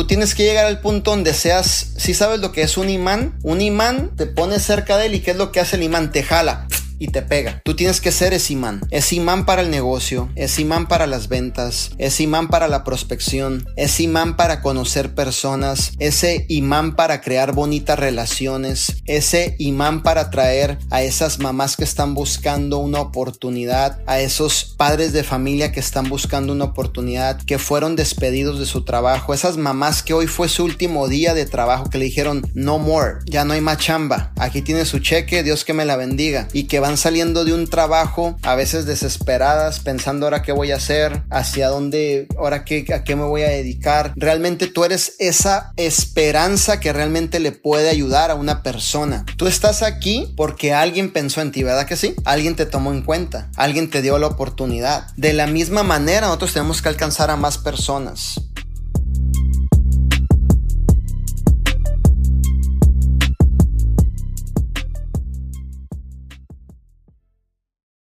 Tú tienes que llegar al punto donde seas, si sabes lo que es un imán, un imán te pone cerca de él y qué es lo que hace el imán, te jala y te pega. Tú tienes que ser ese imán. Es imán para el negocio, es imán para las ventas, es imán para la prospección, es imán para conocer personas, ese imán para crear bonitas relaciones, ese imán para traer a esas mamás que están buscando una oportunidad, a esos padres de familia que están buscando una oportunidad, que fueron despedidos de su trabajo, esas mamás que hoy fue su último día de trabajo, que le dijeron no more, ya no hay más chamba, aquí tiene su cheque, Dios que me la bendiga, y que van saliendo de un trabajo a veces desesperadas, pensando ahora qué voy a hacer, hacia dónde, ahora qué, a qué me voy a dedicar. Realmente tú eres esa esperanza que realmente le puede ayudar a una persona. Tú estás aquí porque alguien pensó en ti, ¿verdad que sí? Alguien te tomó en cuenta, alguien te dio la oportunidad. De la misma manera, nosotros tenemos que alcanzar a más personas.